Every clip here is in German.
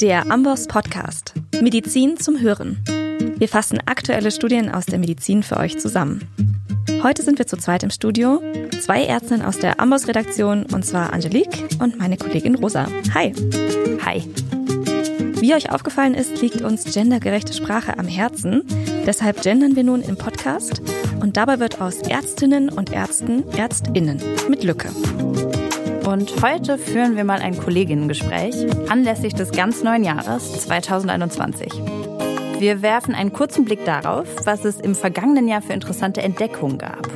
Der Amboss Podcast. Medizin zum Hören. Wir fassen aktuelle Studien aus der Medizin für euch zusammen. Heute sind wir zu zweit im Studio. Zwei Ärztinnen aus der Amboss-Redaktion, und zwar Angelique und meine Kollegin Rosa. Hi. Hi. Wie euch aufgefallen ist, liegt uns gendergerechte Sprache am Herzen. Deshalb gendern wir nun im Podcast und dabei wird aus Ärztinnen und Ärzten Ärztinnen mit Lücke. Und heute führen wir mal ein Kolleginnengespräch anlässlich des ganz neuen Jahres 2021. Wir werfen einen kurzen Blick darauf, was es im vergangenen Jahr für interessante Entdeckungen gab.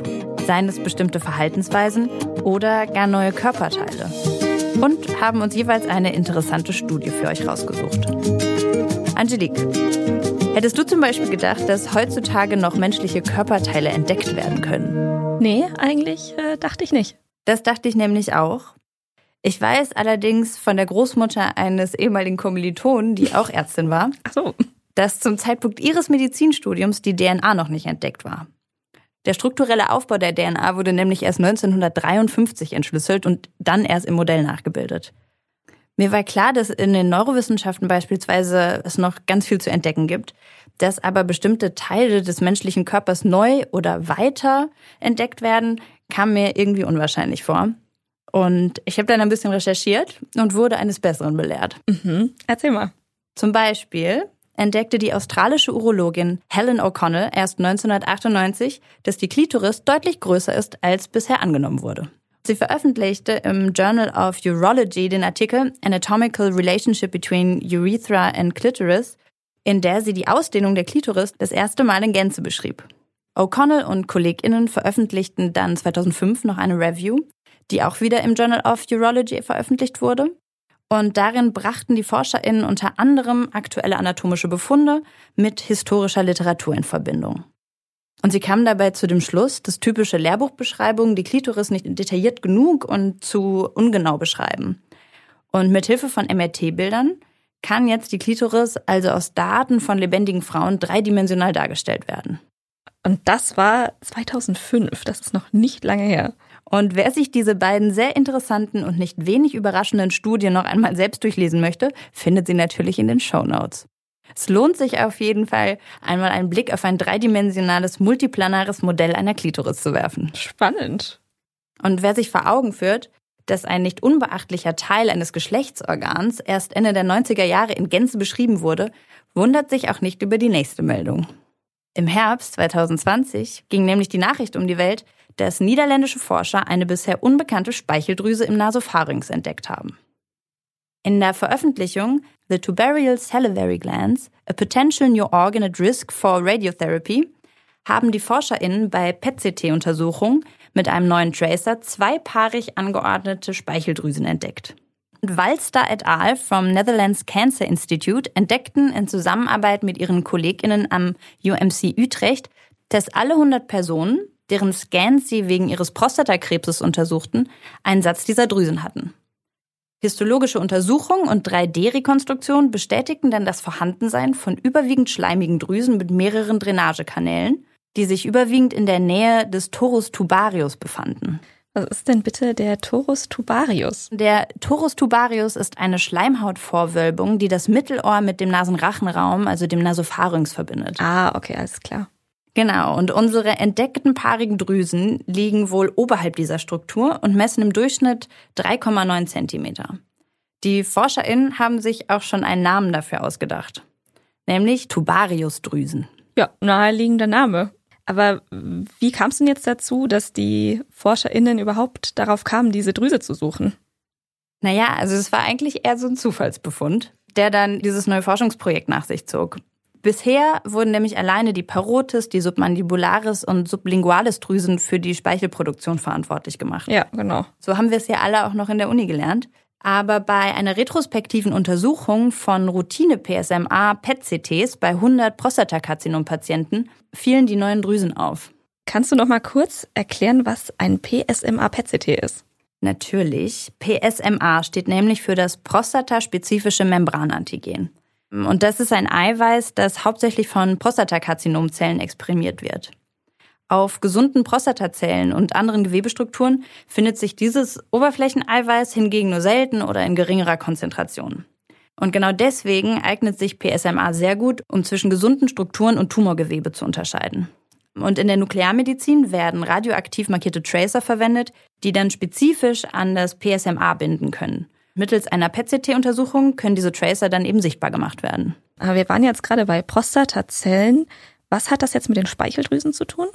Seien es bestimmte Verhaltensweisen oder gar neue Körperteile. Und haben uns jeweils eine interessante Studie für euch rausgesucht. Angelique, hättest du zum Beispiel gedacht, dass heutzutage noch menschliche Körperteile entdeckt werden können? Nee, eigentlich äh, dachte ich nicht. Das dachte ich nämlich auch. Ich weiß allerdings von der Großmutter eines ehemaligen Kommilitonen, die auch Ärztin war, so. dass zum Zeitpunkt ihres Medizinstudiums die DNA noch nicht entdeckt war. Der strukturelle Aufbau der DNA wurde nämlich erst 1953 entschlüsselt und dann erst im Modell nachgebildet. Mir war klar, dass in den Neurowissenschaften beispielsweise es noch ganz viel zu entdecken gibt, dass aber bestimmte Teile des menschlichen Körpers neu oder weiter entdeckt werden, kam mir irgendwie unwahrscheinlich vor. Und ich habe dann ein bisschen recherchiert und wurde eines Besseren belehrt. Mhm. Erzähl mal. Zum Beispiel entdeckte die australische Urologin Helen O'Connell erst 1998, dass die Klitoris deutlich größer ist, als bisher angenommen wurde. Sie veröffentlichte im Journal of Urology den Artikel Anatomical Relationship Between Urethra and Clitoris, in der sie die Ausdehnung der Klitoris das erste Mal in Gänze beschrieb. O'Connell und KollegInnen veröffentlichten dann 2005 noch eine Review, die auch wieder im Journal of Urology veröffentlicht wurde. Und darin brachten die ForscherInnen unter anderem aktuelle anatomische Befunde mit historischer Literatur in Verbindung. Und sie kamen dabei zu dem Schluss, dass typische Lehrbuchbeschreibungen die Klitoris nicht detailliert genug und zu ungenau beschreiben. Und mit Hilfe von MRT-Bildern kann jetzt die Klitoris also aus Daten von lebendigen Frauen dreidimensional dargestellt werden. Und das war 2005. Das ist noch nicht lange her. Und wer sich diese beiden sehr interessanten und nicht wenig überraschenden Studien noch einmal selbst durchlesen möchte, findet sie natürlich in den Show Notes. Es lohnt sich auf jeden Fall, einmal einen Blick auf ein dreidimensionales, multiplanares Modell einer Klitoris zu werfen. Spannend. Und wer sich vor Augen führt, dass ein nicht unbeachtlicher Teil eines Geschlechtsorgans erst Ende der 90er Jahre in Gänze beschrieben wurde, wundert sich auch nicht über die nächste Meldung. Im Herbst 2020 ging nämlich die Nachricht um die Welt, dass niederländische Forscher eine bisher unbekannte Speicheldrüse im Nasopharynx entdeckt haben. In der Veröffentlichung The Tubarial Salivary Glands, a Potential New Organ at Risk for Radiotherapy, haben die ForscherInnen bei PET-CT-Untersuchungen mit einem neuen Tracer zweipaarig angeordnete Speicheldrüsen entdeckt. Walster et al. vom Netherlands Cancer Institute entdeckten in Zusammenarbeit mit ihren KollegInnen am UMC Utrecht, dass alle 100 Personen, deren Scans sie wegen ihres Prostatakrebses untersuchten, einen Satz dieser Drüsen hatten. Histologische Untersuchungen und 3D-Rekonstruktion bestätigten dann das Vorhandensein von überwiegend schleimigen Drüsen mit mehreren Drainagekanälen, die sich überwiegend in der Nähe des Torus tubarius befanden. Was ist denn bitte der Torus tubarius? Der Torus tubarius ist eine Schleimhautvorwölbung, die das Mittelohr mit dem Nasenrachenraum, also dem Nasopharynx, verbindet. Ah, okay, alles klar. Genau, und unsere entdeckten paarigen Drüsen liegen wohl oberhalb dieser Struktur und messen im Durchschnitt 3,9 Zentimeter. Die ForscherInnen haben sich auch schon einen Namen dafür ausgedacht, nämlich Tubariusdrüsen. Ja, naheliegender Name. Aber wie kam es denn jetzt dazu, dass die ForscherInnen überhaupt darauf kamen, diese Drüse zu suchen? Naja, also es war eigentlich eher so ein Zufallsbefund, der dann dieses neue Forschungsprojekt nach sich zog. Bisher wurden nämlich alleine die Parotis, die Submandibularis und Sublingualis Drüsen für die Speichelproduktion verantwortlich gemacht. Ja, genau. So haben wir es ja alle auch noch in der Uni gelernt. Aber bei einer retrospektiven Untersuchung von Routine-PSMA-PET-CTs bei 100 Prostatakarzinom-Patienten fielen die neuen Drüsen auf. Kannst du noch mal kurz erklären, was ein PSMA-PET-CT ist? Natürlich. PSMA steht nämlich für das prostataspezifische Membranantigen. Und das ist ein Eiweiß, das hauptsächlich von Prostatakarzinomzellen exprimiert wird. Auf gesunden Prostatazellen und anderen Gewebestrukturen findet sich dieses Oberflächeneiweiß hingegen nur selten oder in geringerer Konzentration. Und genau deswegen eignet sich PSMA sehr gut, um zwischen gesunden Strukturen und Tumorgewebe zu unterscheiden. Und in der Nuklearmedizin werden radioaktiv markierte Tracer verwendet, die dann spezifisch an das PSMA binden können. Mittels einer PET-CT-Untersuchung können diese Tracer dann eben sichtbar gemacht werden. Aber wir waren jetzt gerade bei Prostatazellen. Was hat das jetzt mit den Speicheldrüsen zu tun?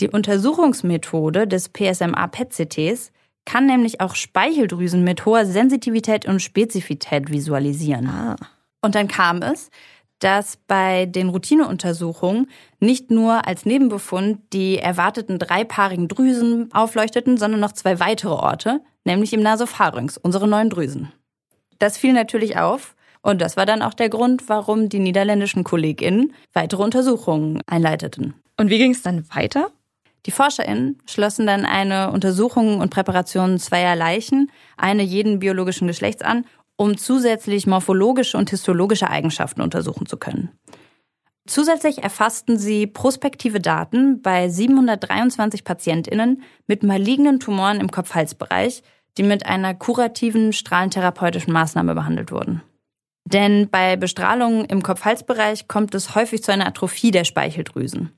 Die Untersuchungsmethode des PSMA-PET-CTs kann nämlich auch Speicheldrüsen mit hoher Sensitivität und Spezifität visualisieren. Ah. Und dann kam es, dass bei den Routineuntersuchungen nicht nur als Nebenbefund die erwarteten dreipaarigen Drüsen aufleuchteten, sondern noch zwei weitere Orte, nämlich im Nasopharynx, unsere neuen Drüsen. Das fiel natürlich auf und das war dann auch der Grund, warum die niederländischen KollegInnen weitere Untersuchungen einleiteten. Und wie ging es dann weiter? Die ForscherInnen schlossen dann eine Untersuchung und Präparation zweier Leichen, eine jeden biologischen Geschlechts an um zusätzlich morphologische und histologische Eigenschaften untersuchen zu können. Zusätzlich erfassten sie prospektive Daten bei 723 Patientinnen mit malignen Tumoren im Kopf-Hals-Bereich, die mit einer kurativen strahlentherapeutischen Maßnahme behandelt wurden. Denn bei Bestrahlungen im Kopf-Hals-Bereich kommt es häufig zu einer Atrophie der Speicheldrüsen.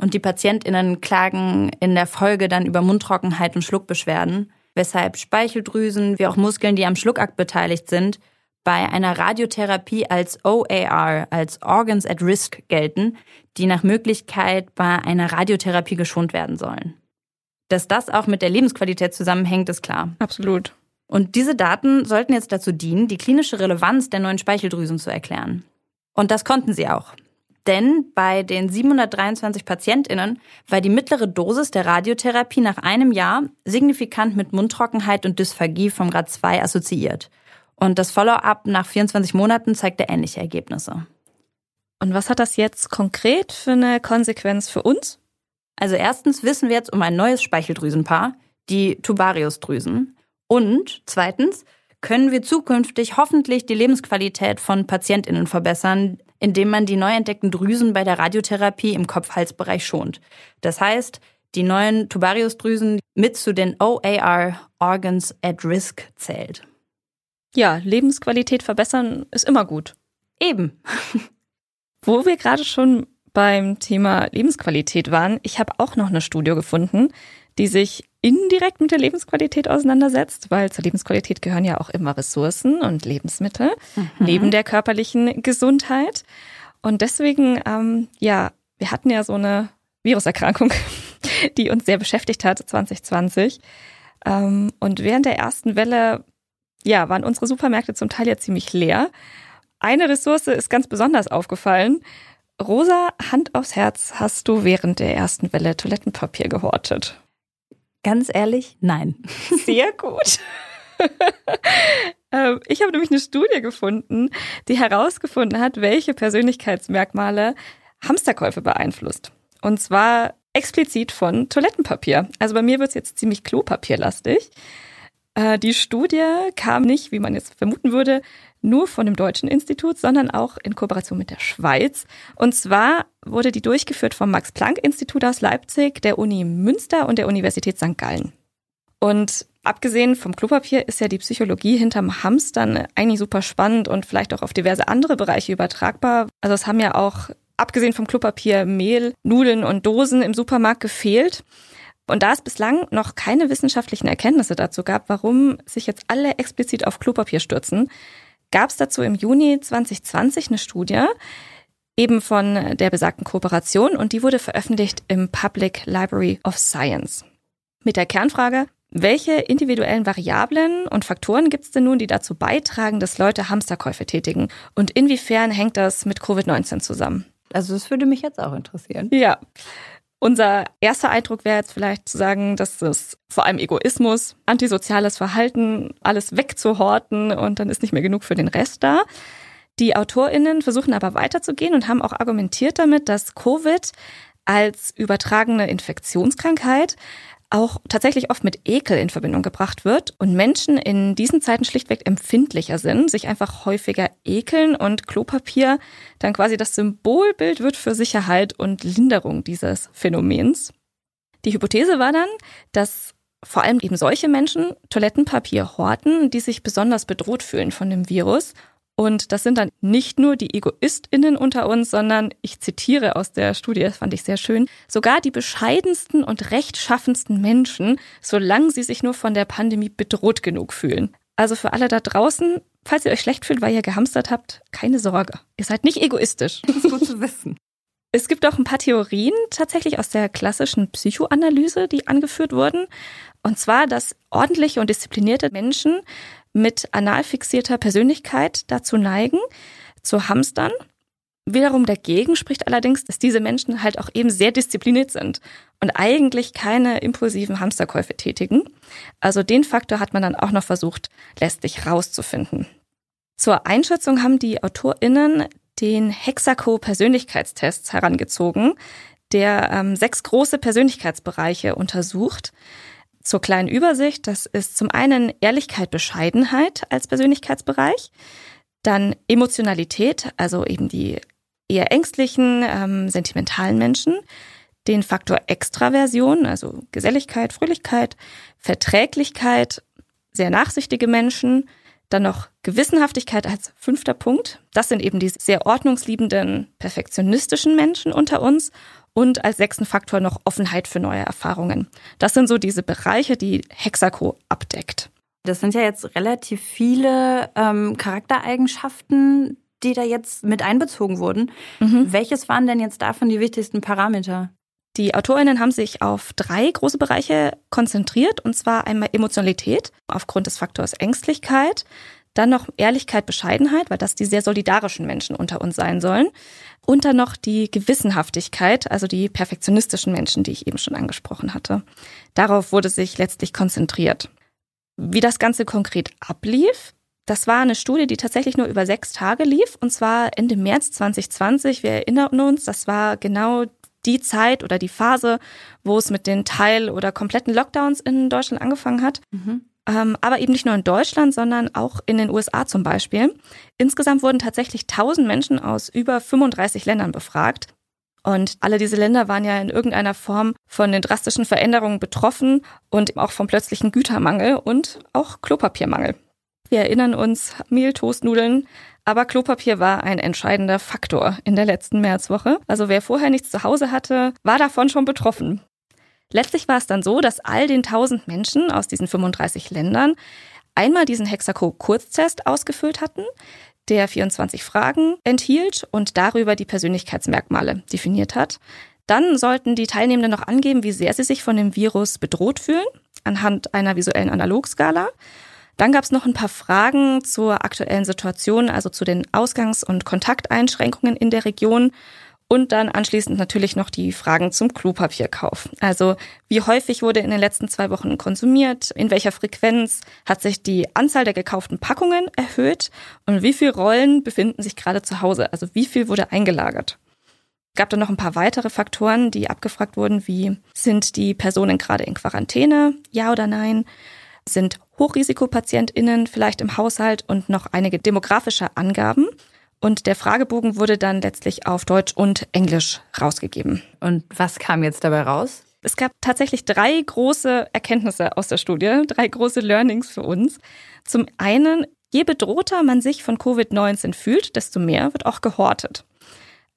Und die Patientinnen klagen in der Folge dann über Mundtrockenheit und Schluckbeschwerden, weshalb Speicheldrüsen wie auch Muskeln, die am Schluckakt beteiligt sind, bei einer Radiotherapie als OAR, als Organs at Risk gelten, die nach Möglichkeit bei einer Radiotherapie geschont werden sollen. Dass das auch mit der Lebensqualität zusammenhängt, ist klar. Absolut. Und diese Daten sollten jetzt dazu dienen, die klinische Relevanz der neuen Speicheldrüsen zu erklären. Und das konnten sie auch. Denn bei den 723 PatientInnen war die mittlere Dosis der Radiotherapie nach einem Jahr signifikant mit Mundtrockenheit und Dysphagie vom Grad 2 assoziiert. Und das Follow-up nach 24 Monaten zeigte ähnliche Ergebnisse. Und was hat das jetzt konkret für eine Konsequenz für uns? Also erstens wissen wir jetzt um ein neues Speicheldrüsenpaar, die Tubariusdrüsen. Und zweitens können wir zukünftig hoffentlich die Lebensqualität von Patientinnen verbessern, indem man die neu entdeckten Drüsen bei der Radiotherapie im Kopf-Hals-Bereich schont. Das heißt, die neuen Tubariusdrüsen mit zu den OAR Organs at Risk zählt. Ja, Lebensqualität verbessern ist immer gut. Eben. Wo wir gerade schon beim Thema Lebensqualität waren, ich habe auch noch eine Studie gefunden, die sich indirekt mit der Lebensqualität auseinandersetzt, weil zur Lebensqualität gehören ja auch immer Ressourcen und Lebensmittel mhm. neben der körperlichen Gesundheit. Und deswegen, ähm, ja, wir hatten ja so eine Viruserkrankung, die uns sehr beschäftigt hat 2020. Ähm, und während der ersten Welle, ja, waren unsere Supermärkte zum Teil ja ziemlich leer. Eine Ressource ist ganz besonders aufgefallen. Rosa, Hand aufs Herz, hast du während der ersten Welle Toilettenpapier gehortet? Ganz ehrlich, nein. Sehr gut. Ähm, ich habe nämlich eine Studie gefunden, die herausgefunden hat, welche Persönlichkeitsmerkmale Hamsterkäufe beeinflusst. Und zwar explizit von Toilettenpapier. Also bei mir wird es jetzt ziemlich klopapierlastig. Äh, die Studie kam nicht, wie man jetzt vermuten würde, nur von dem Deutschen Institut, sondern auch in Kooperation mit der Schweiz. Und zwar wurde die durchgeführt vom Max-Planck-Institut aus Leipzig, der Uni Münster und der Universität St. Gallen. Und abgesehen vom Klopapier ist ja die Psychologie hinterm Hamstern eigentlich super spannend und vielleicht auch auf diverse andere Bereiche übertragbar. Also es haben ja auch, abgesehen vom Klopapier, Mehl, Nudeln und Dosen im Supermarkt gefehlt. Und da es bislang noch keine wissenschaftlichen Erkenntnisse dazu gab, warum sich jetzt alle explizit auf Klopapier stürzen, gab es dazu im Juni 2020 eine Studie, eben von der besagten Kooperation, und die wurde veröffentlicht im Public Library of Science. Mit der Kernfrage, welche individuellen Variablen und Faktoren gibt es denn nun, die dazu beitragen, dass Leute Hamsterkäufe tätigen? Und inwiefern hängt das mit Covid-19 zusammen? Also das würde mich jetzt auch interessieren. Ja. Unser erster Eindruck wäre jetzt vielleicht zu sagen, dass es vor allem Egoismus, antisoziales Verhalten, alles wegzuhorten und dann ist nicht mehr genug für den Rest da. Die AutorInnen versuchen aber weiterzugehen und haben auch argumentiert damit, dass Covid als übertragene Infektionskrankheit auch tatsächlich oft mit Ekel in Verbindung gebracht wird und Menschen in diesen Zeiten schlichtweg empfindlicher sind, sich einfach häufiger ekeln und Klopapier dann quasi das Symbolbild wird für Sicherheit und Linderung dieses Phänomens. Die Hypothese war dann, dass vor allem eben solche Menschen Toilettenpapier horten, die sich besonders bedroht fühlen von dem Virus Und das sind dann nicht nur die EgoistInnen unter uns, sondern ich zitiere aus der Studie, das fand ich sehr schön, sogar die bescheidensten und rechtschaffensten Menschen, solange sie sich nur von der Pandemie bedroht genug fühlen. Also für alle da draußen, falls ihr euch schlecht fühlt, weil ihr gehamstert habt, keine Sorge. Ihr seid nicht egoistisch. Das ist gut zu wissen. Es gibt auch ein paar Theorien tatsächlich aus der klassischen Psychoanalyse, die angeführt wurden. Und zwar, dass ordentliche und disziplinierte Menschen mit anal fixierter Persönlichkeit dazu neigen, zu hamstern. Wiederum dagegen spricht allerdings, dass diese Menschen halt auch eben sehr diszipliniert sind und eigentlich keine impulsiven Hamsterkäufe tätigen. Also den Faktor hat man dann auch noch versucht, letztlich rauszufinden. Zur Einschätzung haben die AutorInnen den Hexaco-Persönlichkeitstest herangezogen, der ähm, sechs große Persönlichkeitsbereiche untersucht. Zur kleinen Übersicht, das ist zum einen Ehrlichkeit, Bescheidenheit als Persönlichkeitsbereich, dann Emotionalität, also eben die eher ängstlichen, ähm, sentimentalen Menschen, den Faktor Extraversion, also Geselligkeit, Fröhlichkeit, Verträglichkeit, sehr nachsichtige Menschen, dann noch Gewissenhaftigkeit als fünfter Punkt. Das sind eben die sehr ordnungsliebenden, perfektionistischen Menschen unter uns und als sechsten Faktor noch Offenheit für neue Erfahrungen. Das sind so diese Bereiche, die Hexaco abdeckt. Das sind ja jetzt relativ viele ähm, Charaktereigenschaften, die da jetzt mit einbezogen wurden. Mhm. Welches waren denn jetzt davon die wichtigsten Parameter? Die AutorInnen haben sich auf drei große Bereiche konzentriert, und zwar einmal Emotionalität aufgrund des Faktors Ängstlichkeit, dann noch Ehrlichkeit, Bescheidenheit, weil das die sehr solidarischen Menschen unter uns sein sollen. Und dann noch die Gewissenhaftigkeit, also die perfektionistischen Menschen, die ich eben schon angesprochen hatte. Darauf wurde sich letztlich konzentriert. Wie das Ganze konkret ablief, das war eine Studie, die tatsächlich nur über sechs Tage lief, und zwar Ende März 2020. Wir erinnern uns, das war genau die Zeit oder die Phase, wo es mit den Teil- oder kompletten Lockdowns in Deutschland angefangen hat. Mhm. Ähm, aber eben nicht nur in Deutschland, sondern auch in den USA zum Beispiel. Insgesamt wurden tatsächlich 1000 Menschen aus über 35 Ländern befragt. Und alle diese Länder waren ja in irgendeiner Form von den drastischen Veränderungen betroffen und auch vom plötzlichen Gütermangel und auch Klopapiermangel. Wir erinnern uns, Mehl, Toastnudeln, aber Klopapier war ein entscheidender Faktor in der letzten Märzwoche. Also wer vorher nichts zu Hause hatte, war davon schon betroffen. Letztlich war es dann so, dass all den 1000 Menschen aus diesen 35 Ländern einmal diesen Hexaco-Kurztest ausgefüllt hatten, der 24 Fragen enthielt und darüber die Persönlichkeitsmerkmale definiert hat. Dann sollten die Teilnehmenden noch angeben, wie sehr sie sich von dem Virus bedroht fühlen, anhand einer visuellen Analogskala. Dann gab es noch ein paar Fragen zur aktuellen Situation, also zu den Ausgangs- und Kontakteinschränkungen in der Region und dann anschließend natürlich noch die Fragen zum Klopapierkauf. Also wie häufig wurde in den letzten zwei Wochen konsumiert, in welcher Frequenz hat sich die Anzahl der gekauften Packungen erhöht und wie viele Rollen befinden sich gerade zu Hause, also wie viel wurde eingelagert. Gab dann noch ein paar weitere Faktoren, die abgefragt wurden, wie sind die Personen gerade in Quarantäne, ja oder nein? Sind Hochrisikopatientinnen vielleicht im Haushalt und noch einige demografische Angaben? Und der Fragebogen wurde dann letztlich auf Deutsch und Englisch rausgegeben. Und was kam jetzt dabei raus? Es gab tatsächlich drei große Erkenntnisse aus der Studie, drei große Learnings für uns. Zum einen, je bedrohter man sich von Covid-19 fühlt, desto mehr wird auch gehortet.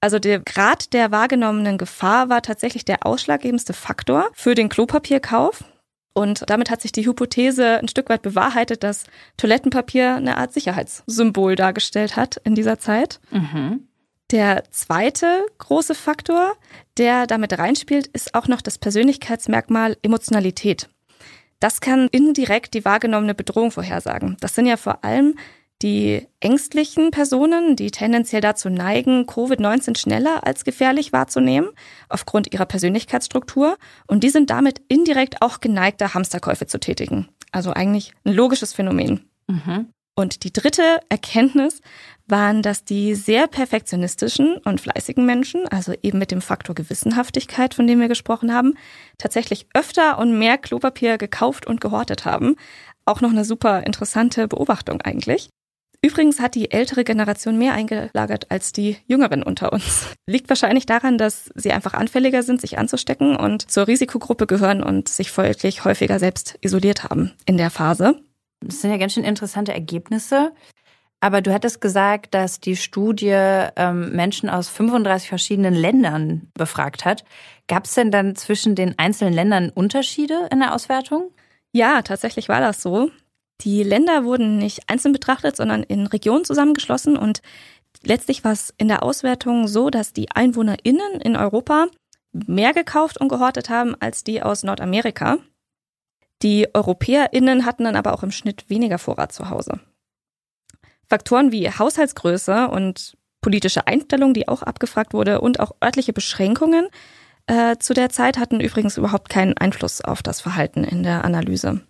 Also der Grad der wahrgenommenen Gefahr war tatsächlich der ausschlaggebendste Faktor für den Klopapierkauf. Und damit hat sich die Hypothese ein Stück weit bewahrheitet, dass Toilettenpapier eine Art Sicherheitssymbol dargestellt hat in dieser Zeit. Mhm. Der zweite große Faktor, der damit reinspielt, ist auch noch das Persönlichkeitsmerkmal Emotionalität. Das kann indirekt die wahrgenommene Bedrohung vorhersagen. Das sind ja vor allem die ängstlichen Personen, die tendenziell dazu neigen, Covid-19 schneller als gefährlich wahrzunehmen, aufgrund ihrer Persönlichkeitsstruktur. Und die sind damit indirekt auch geneigter, Hamsterkäufe zu tätigen. Also eigentlich ein logisches Phänomen. Mhm. Und die dritte Erkenntnis waren, dass die sehr perfektionistischen und fleißigen Menschen, also eben mit dem Faktor Gewissenhaftigkeit, von dem wir gesprochen haben, tatsächlich öfter und mehr Klopapier gekauft und gehortet haben. Auch noch eine super interessante Beobachtung eigentlich. Übrigens hat die ältere Generation mehr eingelagert als die jüngeren unter uns. Liegt wahrscheinlich daran, dass sie einfach anfälliger sind, sich anzustecken und zur Risikogruppe gehören und sich folglich häufiger selbst isoliert haben in der Phase. Das sind ja ganz schön interessante Ergebnisse. Aber du hattest gesagt, dass die Studie ähm, Menschen aus 35 verschiedenen Ländern befragt hat. Gab es denn dann zwischen den einzelnen Ländern Unterschiede in der Auswertung? Ja, tatsächlich war das so. Die Länder wurden nicht einzeln betrachtet, sondern in Regionen zusammengeschlossen und letztlich war es in der Auswertung so, dass die EinwohnerInnen in Europa mehr gekauft und gehortet haben als die aus Nordamerika. Die EuropäerInnen hatten dann aber auch im Schnitt weniger Vorrat zu Hause. Faktoren wie Haushaltsgröße und politische Einstellung, die auch abgefragt wurde, und auch örtliche Beschränkungen äh, zu der Zeit hatten übrigens überhaupt keinen Einfluss auf das Verhalten in der Analyse.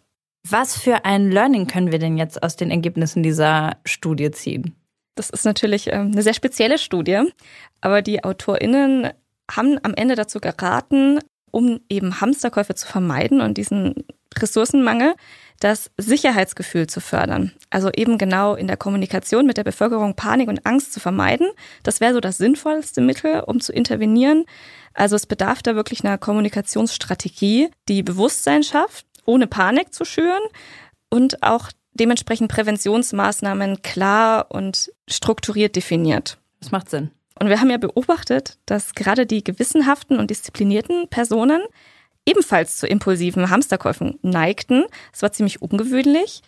Was für ein Learning können wir denn jetzt aus den Ergebnissen dieser Studie ziehen? Das ist natürlich ähm, eine sehr spezielle Studie, aber die AutorInnen haben am Ende dazu geraten, um eben Hamsterkäufe zu vermeiden und diesen Ressourcenmangel, das Sicherheitsgefühl zu fördern. Also eben genau in der Kommunikation mit der Bevölkerung Panik und Angst zu vermeiden. Das wäre so das sinnvollste Mittel, um zu intervenieren. Also es bedarf da wirklich einer Kommunikationsstrategie, die Bewusstsein schafft, ohne Panik zu schüren und auch dementsprechend Präventionsmaßnahmen klar und strukturiert definiert. Das macht Sinn. Und wir haben ja beobachtet, dass gerade die gewissenhaften und disziplinierten Personen ebenfalls zu impulsiven Hamsterkäufen neigten. Es war ziemlich ungewöhnlich.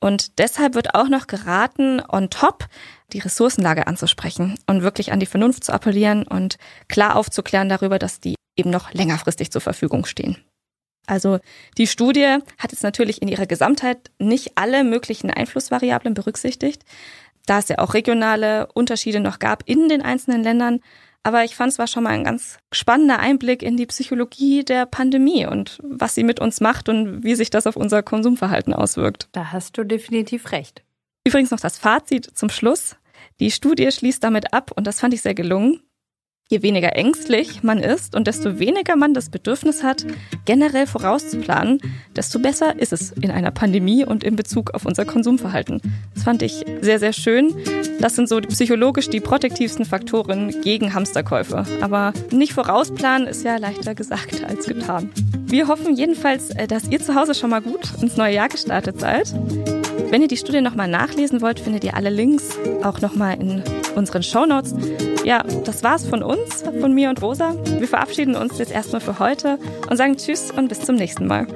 Und deshalb wird auch noch geraten, on top die Ressourcenlage anzusprechen und wirklich an die Vernunft zu appellieren und klar aufzuklären darüber, dass die eben noch längerfristig zur Verfügung stehen. Also die Studie hat jetzt natürlich in ihrer Gesamtheit nicht alle möglichen Einflussvariablen berücksichtigt, da es ja auch regionale Unterschiede noch gab in den einzelnen Ländern. Aber ich fand es war schon mal ein ganz spannender Einblick in die Psychologie der Pandemie und was sie mit uns macht und wie sich das auf unser Konsumverhalten auswirkt. Da hast du definitiv recht. Übrigens noch das Fazit zum Schluss. Die Studie schließt damit ab, und das fand ich sehr gelungen, Je weniger ängstlich man ist und desto weniger man das Bedürfnis hat, generell vorauszuplanen, desto besser ist es in einer Pandemie und in Bezug auf unser Konsumverhalten. Das fand ich sehr, sehr schön. Das sind so psychologisch die protektivsten Faktoren gegen Hamsterkäufe. Aber nicht vorausplanen ist ja leichter gesagt als getan. Wir hoffen jedenfalls, äh, dass ihr zu Hause schon mal gut ins neue Jahr gestartet seid. Wenn ihr die Studie nochmal nachlesen wollt, findet ihr alle Links auch nochmal in unseren Shownotes. Ja, das war's von uns, von mir und Rosa. Wir verabschieden uns jetzt erstmal für heute und sagen Tschüss und bis zum nächsten Mal.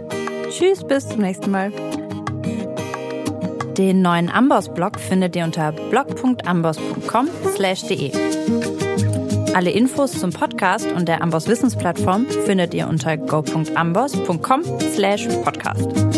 Tschüss, bis zum nächsten Mal. Den neuen Amboss-Blog findet ihr unter blog.amboss.com/de. Alle Infos zum Podcast und der Amboss Wissensplattform findet ihr unter go.amboss.com/podcast.